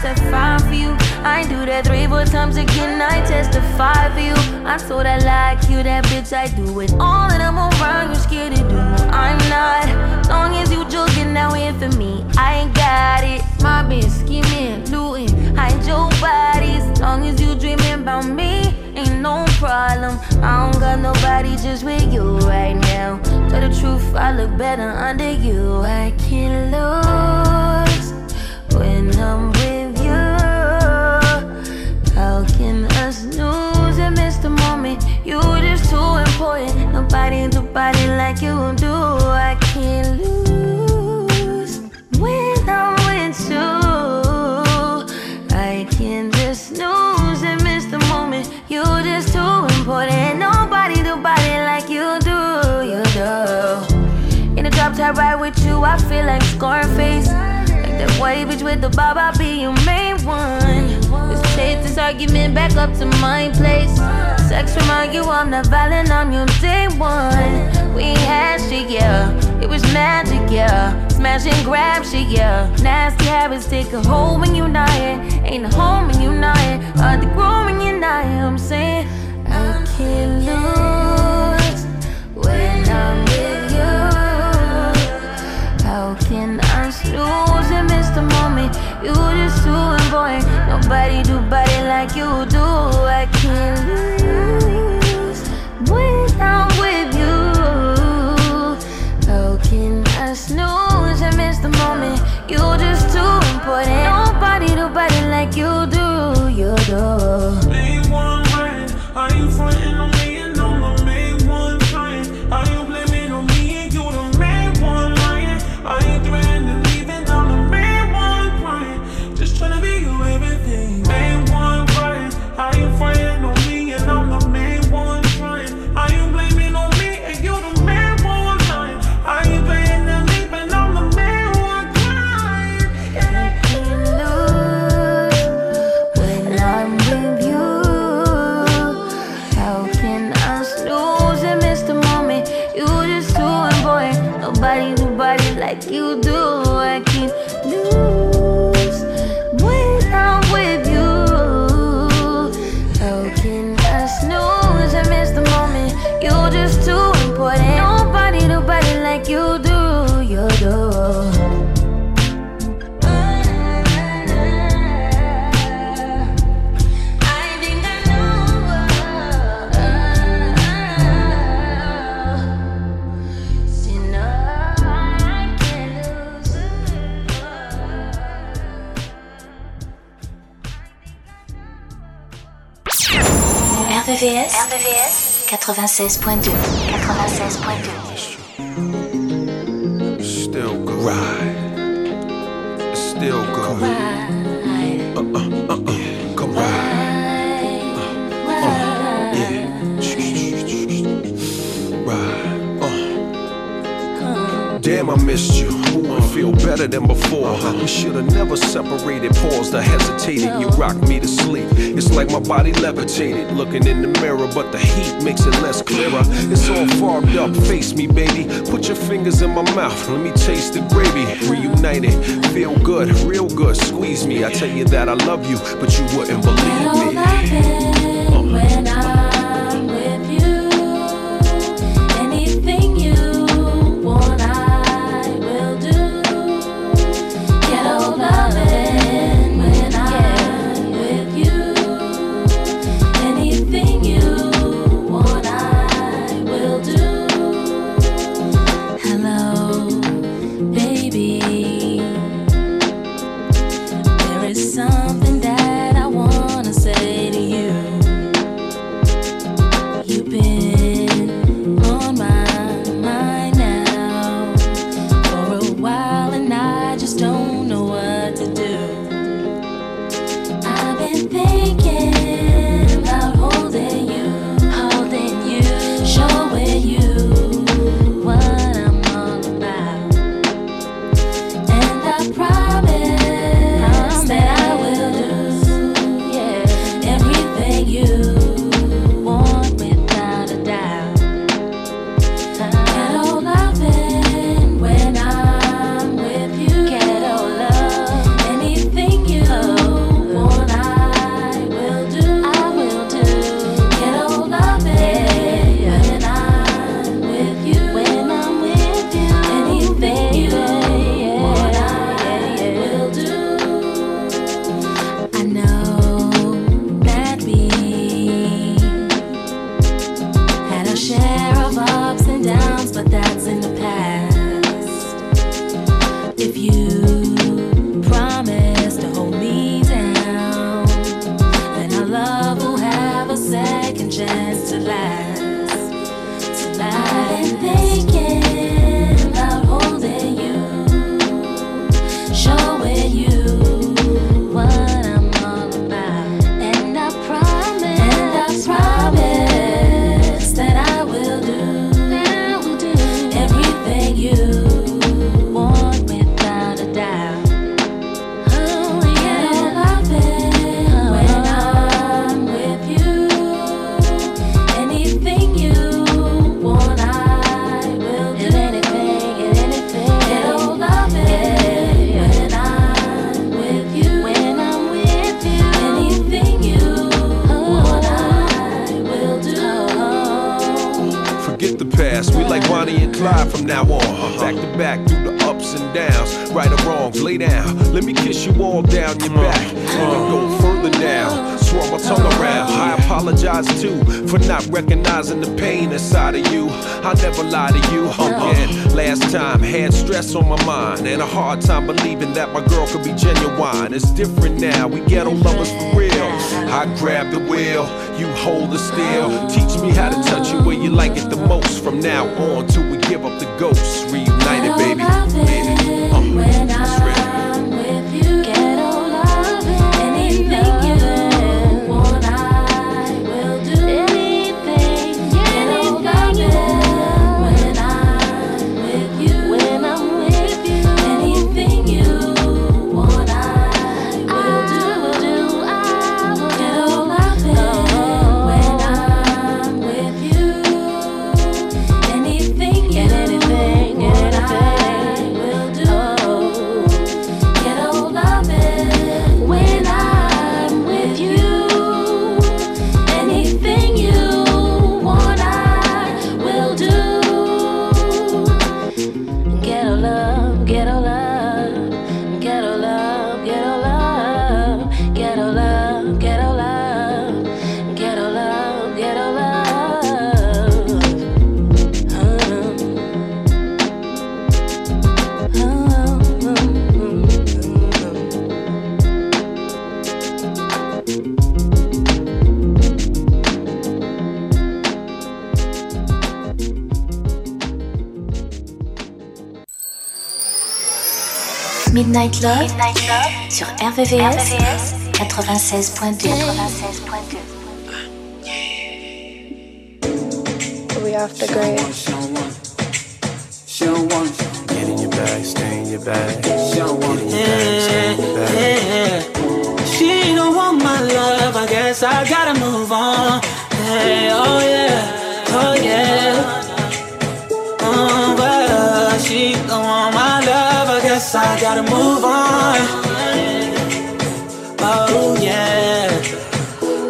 Point 2. touch that fire for you. I do that three, four times again. I testify for you. I'm so that like you, that bitch. I do it all, and I'm around. You scared to do? I'm not. As long as you joking, now in for me. I ain't got it. My bitch scheming, looting, hide your bodies. As long as you dreaming about me, ain't no problem. I don't got nobody just with you right now. Tell the truth, I look better under you. I can't lose when I'm with can us lose and miss the moment? You just too important. Nobody do body like you do. I can't lose when I'm with you. I can't just lose and miss the moment. You just too important. Nobody do body like you do. You do. In the drop top ride with you, I feel like Scarface. Like That white bitch with the bob, I'll be your main one. Take this argument back up to my place. Sex remind you I'm not violent, I'm your day one. We had shit, yeah. It was magic, yeah. Smash and grab shit, yeah. Nasty habits take a hold when you're not here. Ain't a home when you're not here. Hard to grow when you're not here. I'm saying I can't lose 96.2. 96.2. Still good. Ride. Still good. Uh, uh. Missed you. I feel better than before. Uh-huh. We should have never separated. Paused, I hesitated. You rocked me to sleep. It's like my body levitated. Looking in the mirror, but the heat makes it less clearer. It's all fogged up. Face me, baby. Put your fingers in my mouth. Let me taste the gravy. Reunited. Feel good, real good. Squeeze me. I tell you that I love you, but you wouldn't believe me. Uh-huh. When Midnight Love, Midnight Love sur RVVS, 96.2. 96.2. We off the grid. Get in your bag, stay in your bag. Love, I gotta move on. Oh yeah,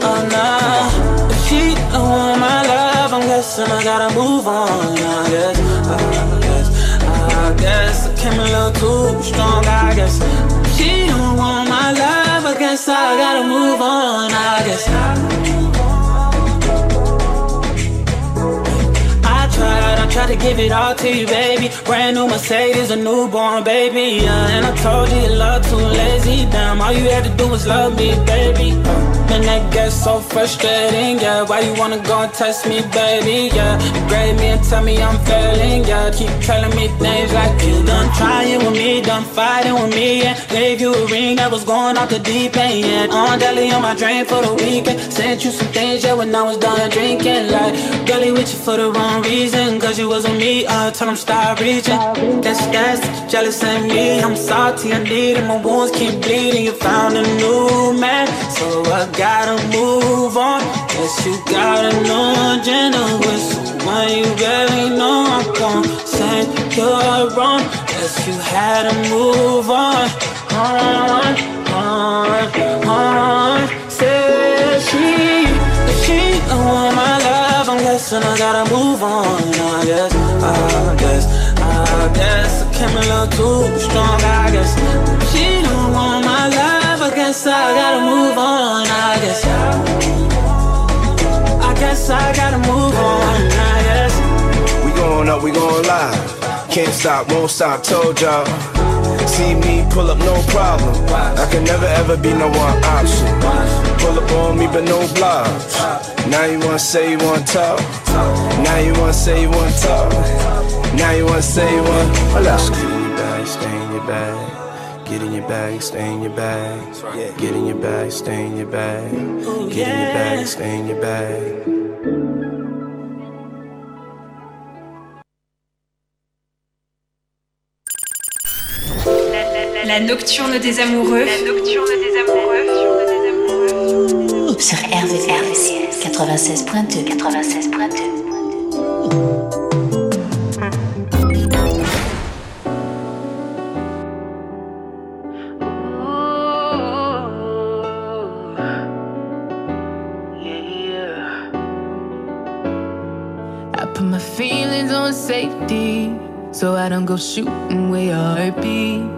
oh no. If she don't want my love, I'm guessing I gotta move on. I guess, I guess, I guess I came a little too strong. I guess she don't want my love, I guess I gotta move on. I guess. I tried to give it all to you, baby. Brand new Mercedes, a newborn baby. Yeah, and I told you your love too lazy. Damn, all you had to do was love me, baby. Man, that gets so frustrating, yeah. Why you wanna go and test me, baby? Yeah, you grade me and tell me I'm failing, yeah. Keep telling me things like you done trying with me, done fighting with me, yeah. Gave you a ring that was going off the deep end. On deli on my drain for the weekend. Sent you some things, yeah, when I was done drinking. Like, girlie with you for the wrong reason, cause you wasn't me. I told him stop reaching. Guess that's jealous of me. I'm salty, I need it. My wounds keep bleeding. You found a new man, so I gotta move on. Guess you got a new agenda with someone you really know. I'm gon' say you're wrong. Guess you had to move on. On, on, on. Say she, she don't want my love. I'm I gotta move on. I guess, I guess, I guess I came too strong. I guess she don't want my love. I guess I gotta move on. I guess, I guess I gotta move on. I guess. We going up, we going live. Can't stop, won't stop, told y'all. See me pull up, no problem. I can never ever be no one option. Pull up on me, but no blocks. Now you wanna say you wanna talk. Now you wanna say you wanna talk. Now you wanna say you wanna. Get in your bag, stay in your bag. Get in your bag, stay in your bag. Get in your bag, stay in your bag. Get in your bag, stay in your bag. La nocturne des amoureux. La nocturne des amoureux. Sur RVRVCS 96.2 96.2 so I don't go shooting where your heart beats.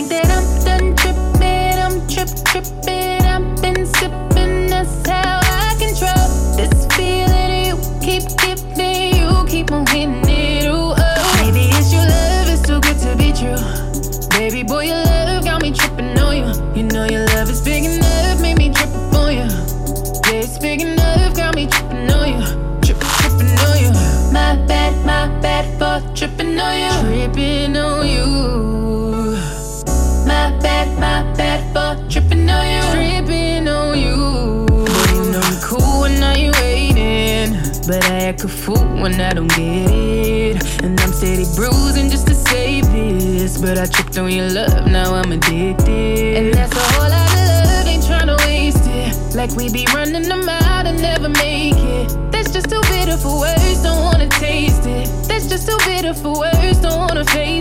tripping on you. Tripping on you. My bad, my bad for tripping on you. Tripping on you. And I'm cool when I ain't waiting, but I act a fool when I don't get it. And I'm steady bruising just to save this, but I tripped on your love, now I'm addicted. And that's a whole lot of love, ain't tryna waste it. Like we be running them out and never make it. That's just too bitter for words still bitter for words, don't wanna face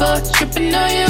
floor, tripping on you.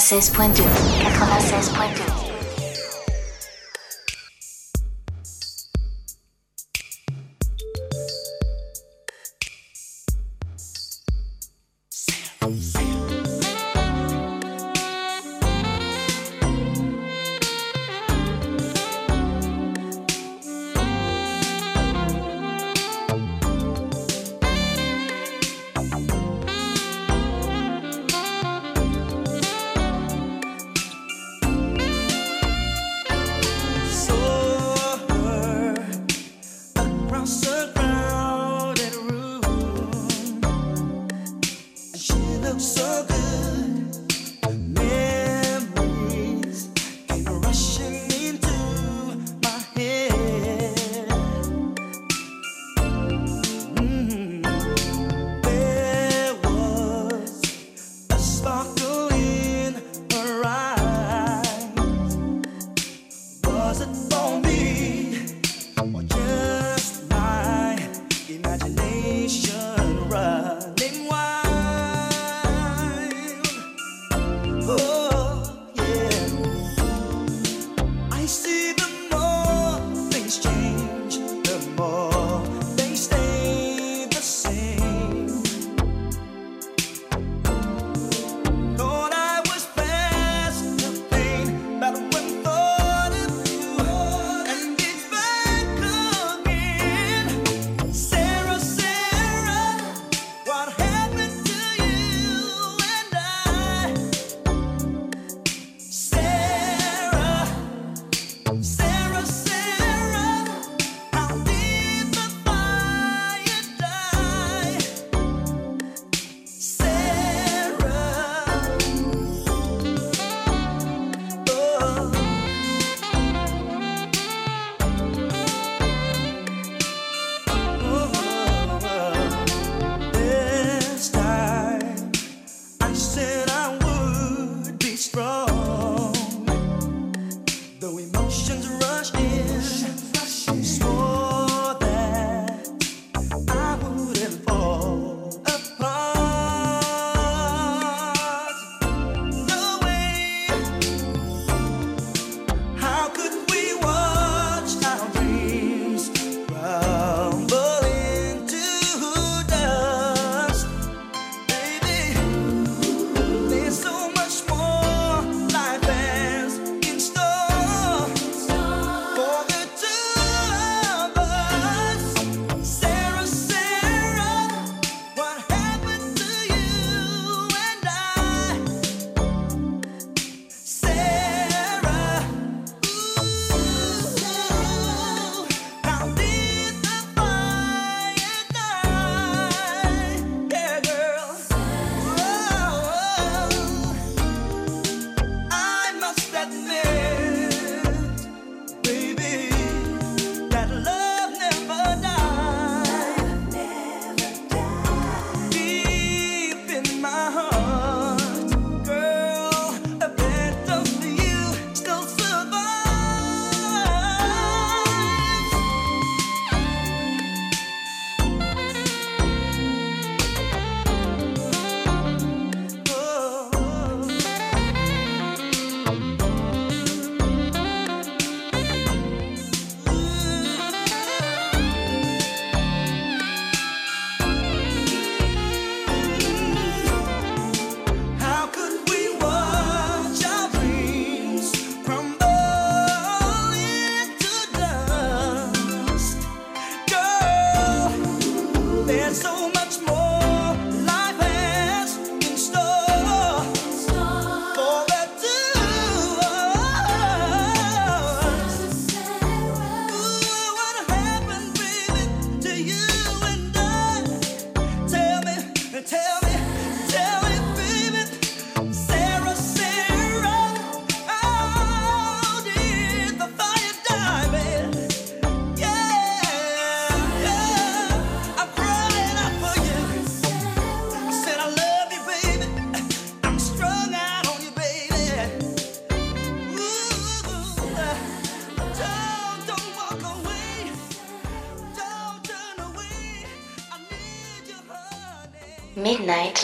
96.2. 96.2. so good.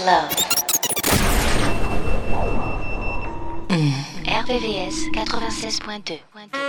Midnight Love. RVVS 96.2.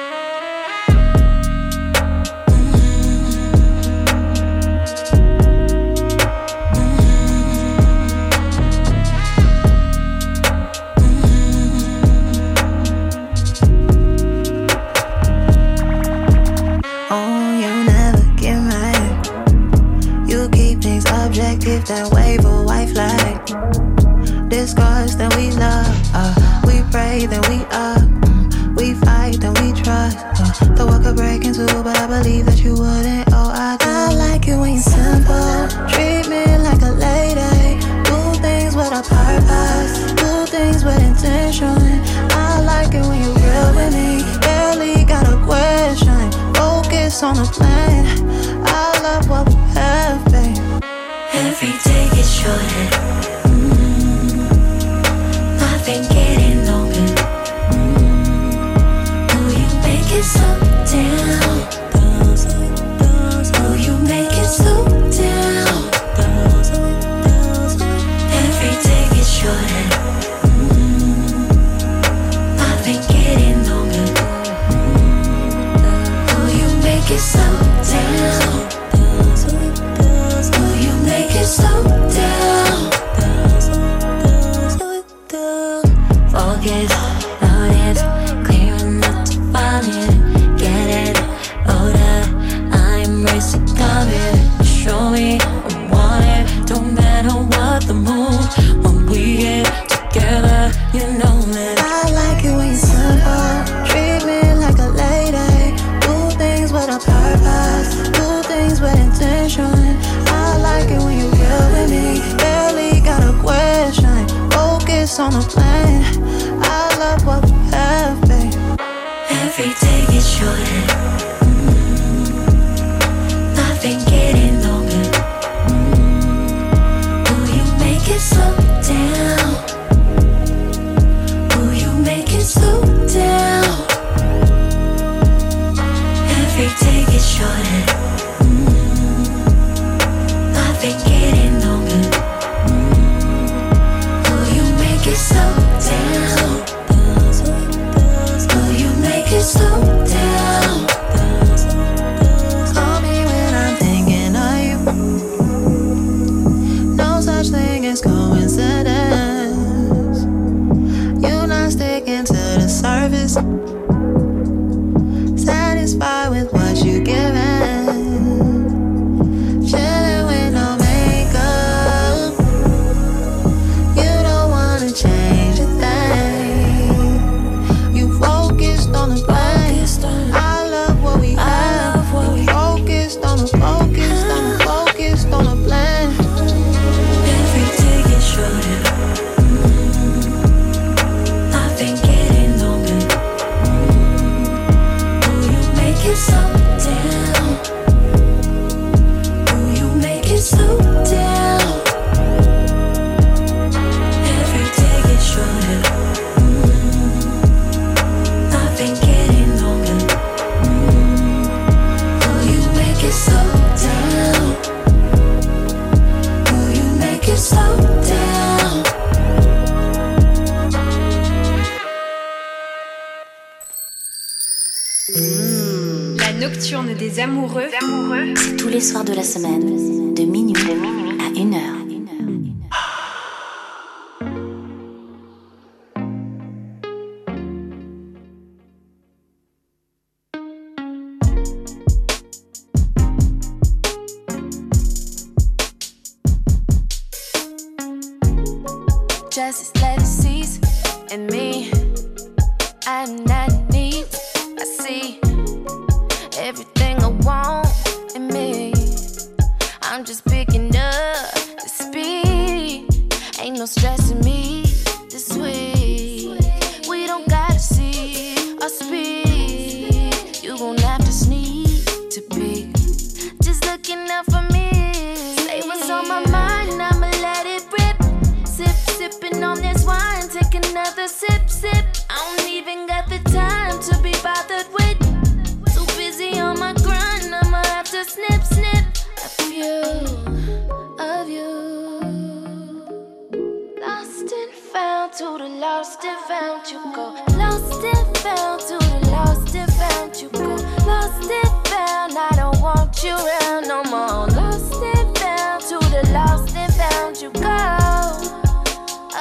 lost and found you go. Lost and found to the lost and found you go. Lost and found, I don't want you around no more. Lost and found to the lost and found you go.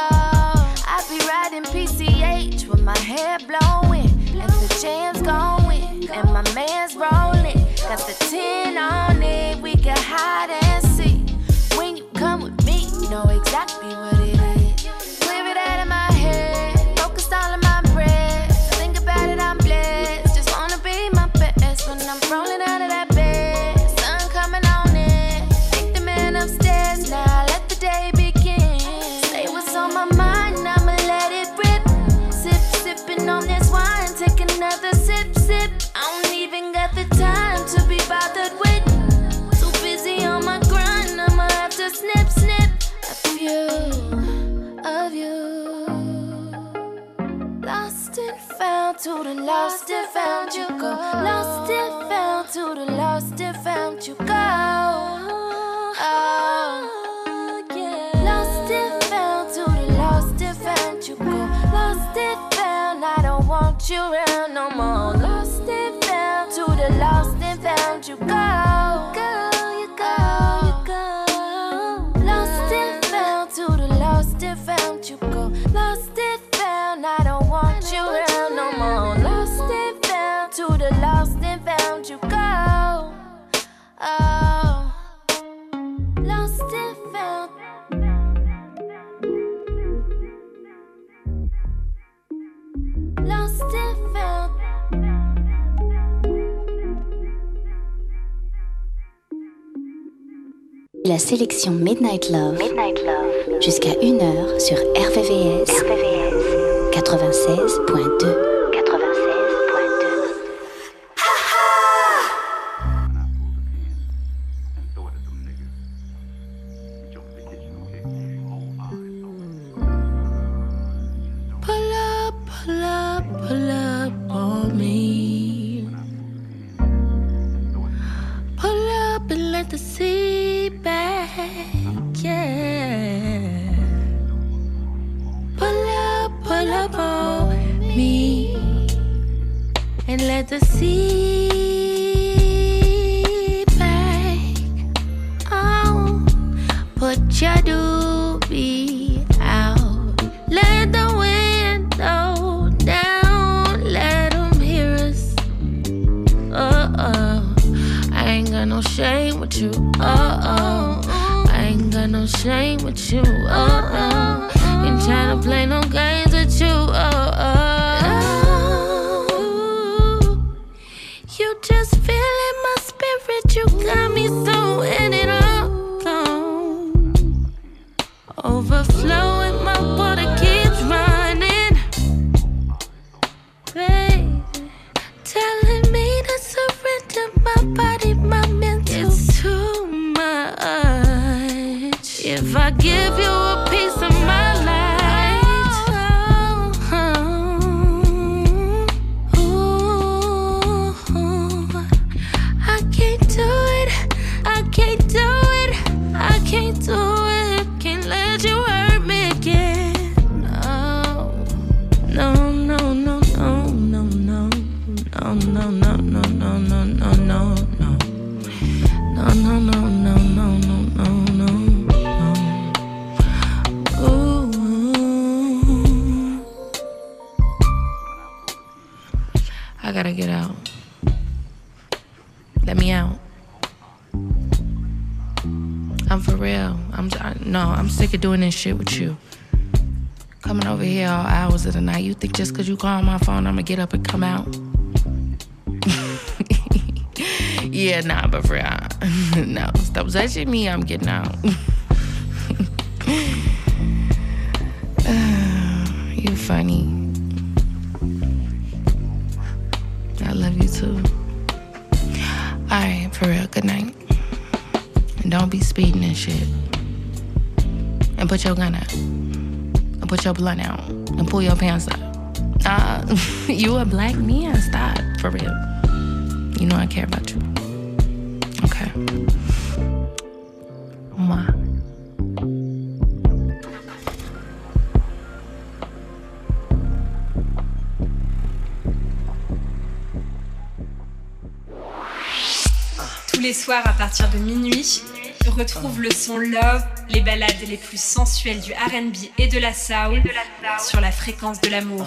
Oh, I be riding PCH with my hair blowing and the jam's going and my man's rolling. Got the tin on machucar. La sélection Midnight Love, jusqu'à 1h sur RVVS, 96.2. sick of doing this shit with you. Coming over here all hours of the night. You think just cause you call my phone, I'ma get up and come out? yeah, nah, but for real, no. Stop touching me. I'm getting out. you funny. I love you too. Alright, for real, good night. And don't be speeding and shit. and put your gun out and put your blunt out and pull your pants up. Uh, you a black man. Stop, for real. You know I care about you. Okay. Mwah. Tous les soirs à partir de minuit, retrouve le son Love les ballades les plus sensuelles du RB et de la soul sur la fréquence de l'amour.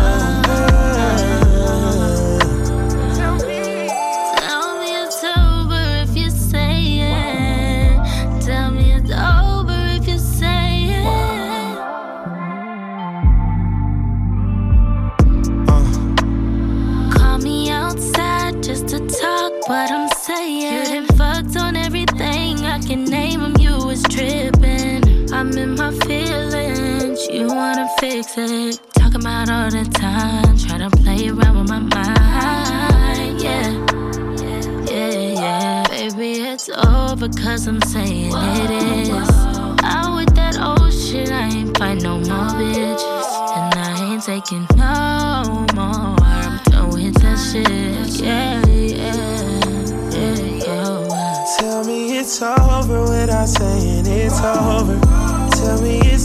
fix it. Talking about all the time, trying to play around with my mind. Yeah, yeah, yeah. Baby, it's over, cause I'm saying it is. Out with that old shit, I ain't fight no more bitches. And I ain't taking no more. I'm done with that shit. Yeah, yeah, yeah, yeah. Tell me it's over without saying it's over. Tell me it's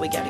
we gotta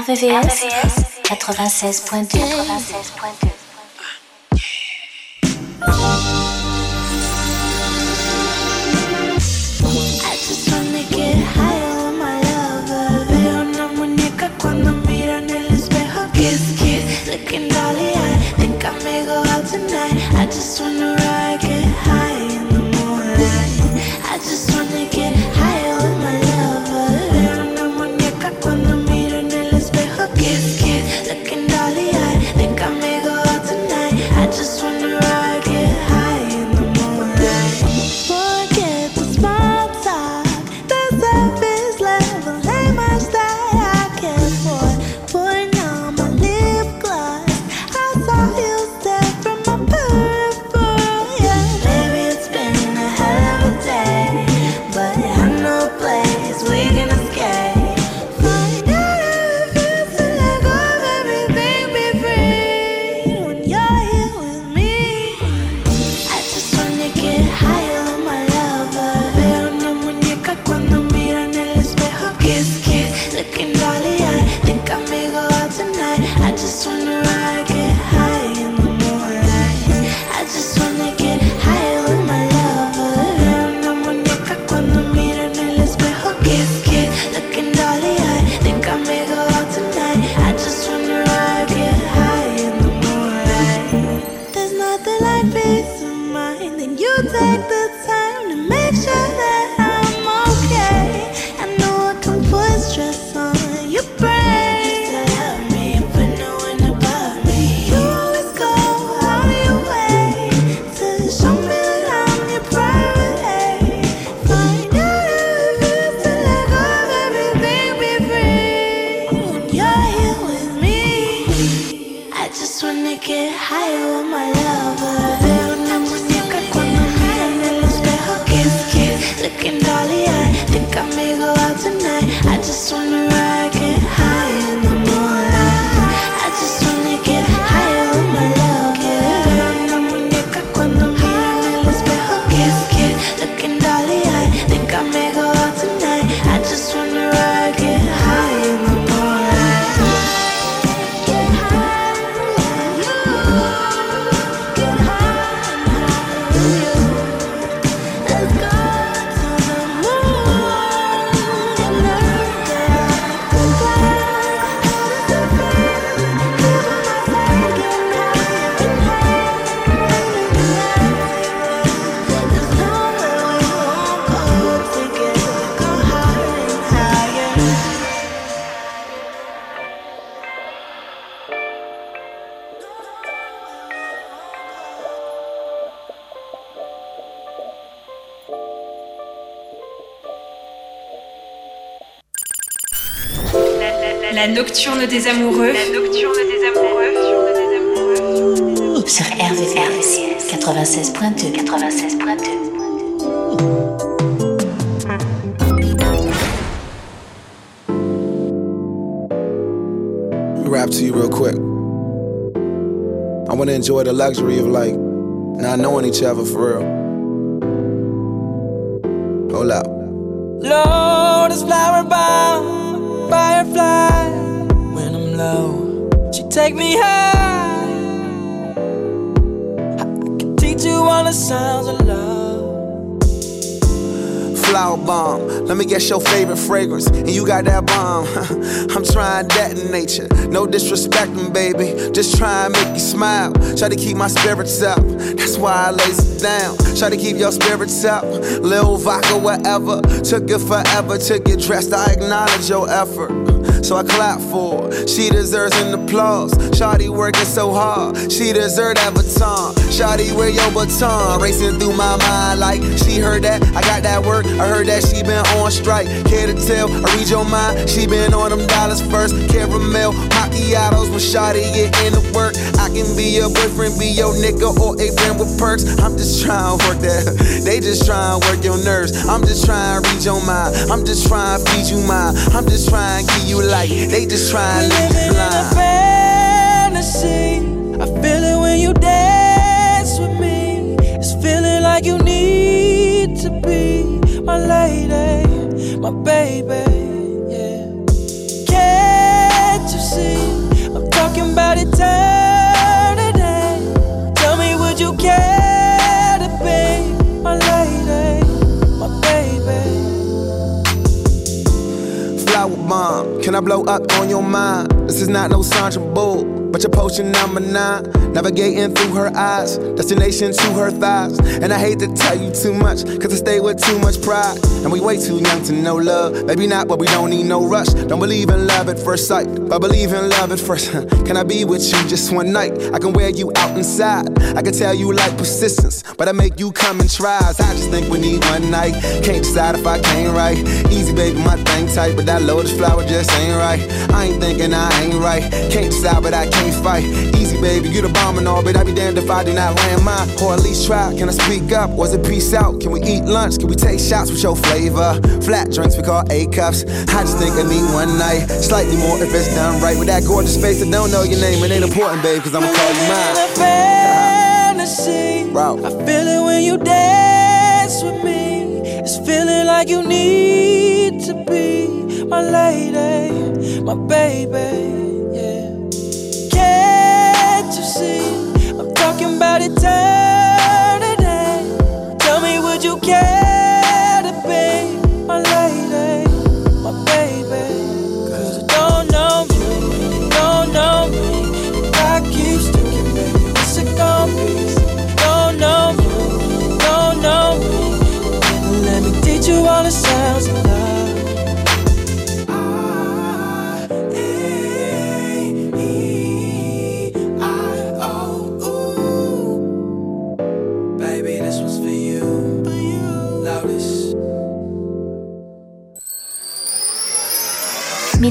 RVVS, 96.2. 96.2. I just wanna I just wanna run the luxury of like not knowing each other for real. Hold up. Lord is flower bound, firefly. When I'm low, she take me high. I can teach you all the sounds of love flower bomb. Let me guess your favorite fragrance, and you got that bomb. I'm trying that in nature. No disrespecting, baby. Just try make you smile. Try to keep my spirits up. That's why I lace down. Try to keep your spirits up. Lil vodka, whatever. Took it forever to get dressed. I acknowledge your effort so I clap for her. She deserves an applause. Shawty working so hard, she deserves that baton. Shawty, wear your baton? Racing through my mind like she heard that. I got that work, I heard that she been on strike. Care to tell? I read your mind. She been on them dollars first. Caramel macchiatos when Shawty get into work. I can be your boyfriend, be your nigga, or a friend with perks. I'm just trying to work that. They just trying to work your nerves. I'm just trying to read your mind. I'm just trying to feed you mine. I'm just trying to give you like they just try and blind. In a fantasy, I feel it when you dance with me. It's feeling like you need to be my lady, my baby. Yeah. Can't you see? I'm talking about eternity. Tell me, would you care to be my lady, bomb, can I blow up on your mind? This is not no Sandra Bull. But your potion number nine, navigating through her eyes, destination to her thighs. And I hate to tell you too much, cause I stay with too much pride. And we way too young to know love. Maybe not, but we don't need no rush. Don't believe in love at first sight, but believe in love at first. can I be with you just one night? I can wear you out inside. I can tell you like persistence, but I make you come and try. I just think we need one night. Can't decide if I can't right. Easy, baby, my thing tight, but that lotus flower just ain't right. I ain't thinking I ain't right. Can't decide, but I can't can't fight. Easy, baby, you the bomb and all, but I'd be damned if I do not land mine. Or at least try. Can I speak up? Was it peace out? Can we eat lunch? Can we take shots with your flavor? Flat drinks we call A cups. I just think I need one night. Slightly more if it's done right. With that gorgeous face, I don't know your name. It ain't important, babe, cause I'ma call you mine. Fantasy. I feel it when you dance with me. It's feeling like you need to be my lady, my baby I'm talking about eternity. Tell me, would you care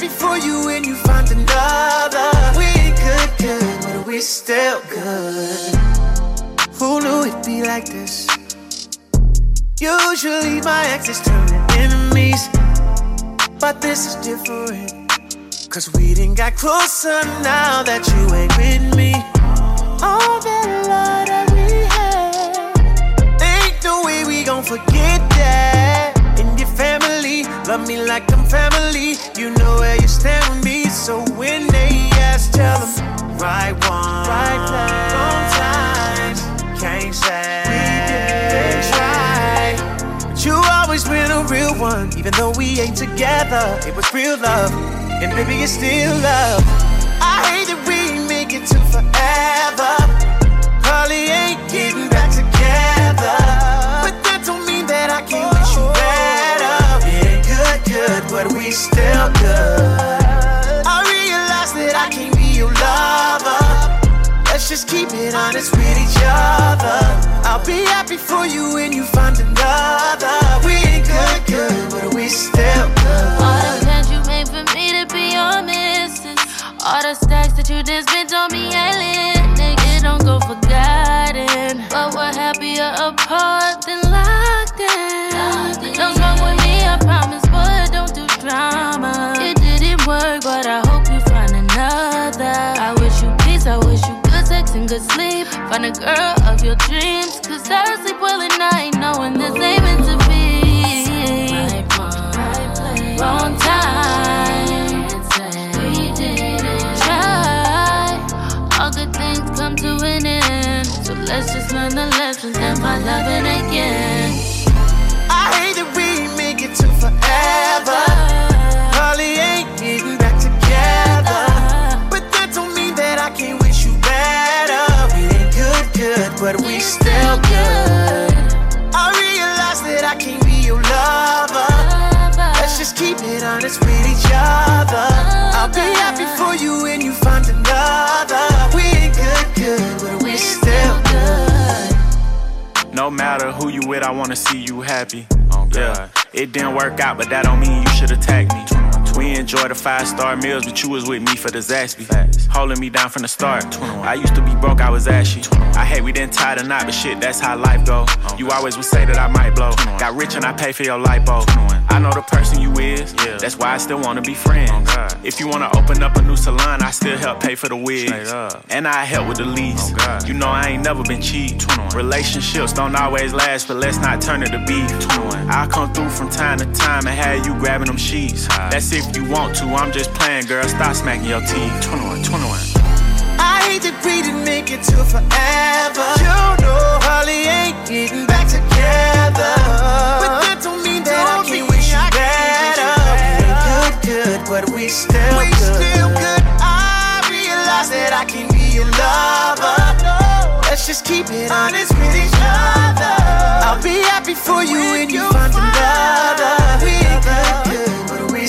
happy for you when you find another. We ain't good, good, but we still good. Who knew it'd be like this? Usually my exes turn to enemies, but this is different. Cause we didn't got closer now that you ain't with me. All that love that we had. Ain't no way we gon' forget that. And your family, love me like I'm family. You know where you stand with me. So when they ask, tell them right one, right place, wrong time. Can't say we didn't try. But you always been a real one, even though we ain't together. It was real love, and baby, it's still love. I hate that we make it to forever. We still good. I realize that I can't be your lover. Let's just keep it honest with each other. I'll be happy for you when you find another. We ain't good, good, but we still good. All the plans you made for me to be your missus. All the stacks that you just spent on me ain't lit. Nigga, don't go forgotten. But we're happier apart Find a girl of your dreams, cause I sleep well at night, knowing this ain't meant to be. Wrong time. We didn't try. All good things come to an end. So let's just learn the lessons and find loving again. Lover. Let's just keep it honest with each other. I'll be happy for you when you find another. We ain't good, good, but we still good. No matter who you with, I wanna see you happy. Oh, yeah, it didn't work out, but that don't mean you should attack me. We enjoy the five star meals, but you was with me for the Zaxby. Holding me down from the start. I used to be broke, I was ashy. I hate we didn't tie the knot, but shit, that's how life go. You always would say that I might blow. Got rich and I pay for your lipo. I know the person you is, yeah. that's why I still wanna be friends. If you wanna open up a new salon, I still help pay for the wigs. And I help with the lease. You know I ain't never been cheap. Relationships don't always last, but let's not turn it to beef. I'll come through from time to time and have you grabbing them sheets. That's if you want to, I'm just playing, girl. Stop smacking your teeth. 21, 21. I hate that we didn't make it to forever. You know, Holly ain't getting back together. But that don't mean that I can't wish you better. We ain't good, good, but we still we good. still good. I realize that I can be your lover. Let's just keep it honest with each other. I'll be happy for you when you find another. We ain't good,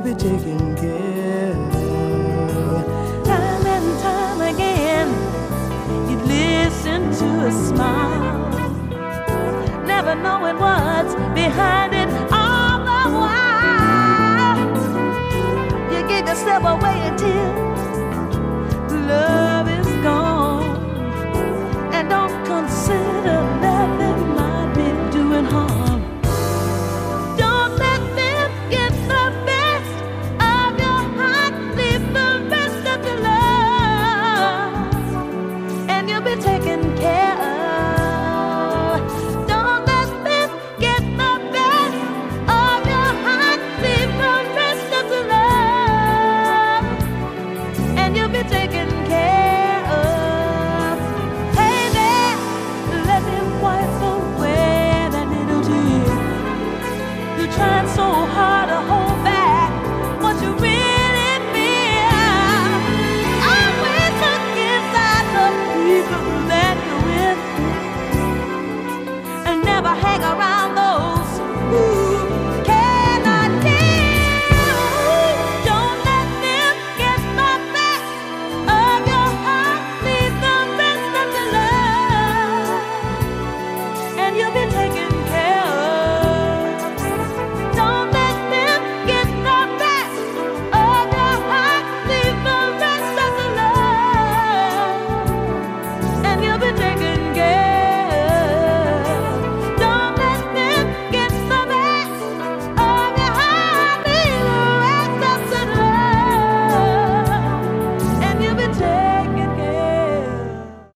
will be taken care of. Time and time again, you'd listen to a smile, never knowing what's behind it.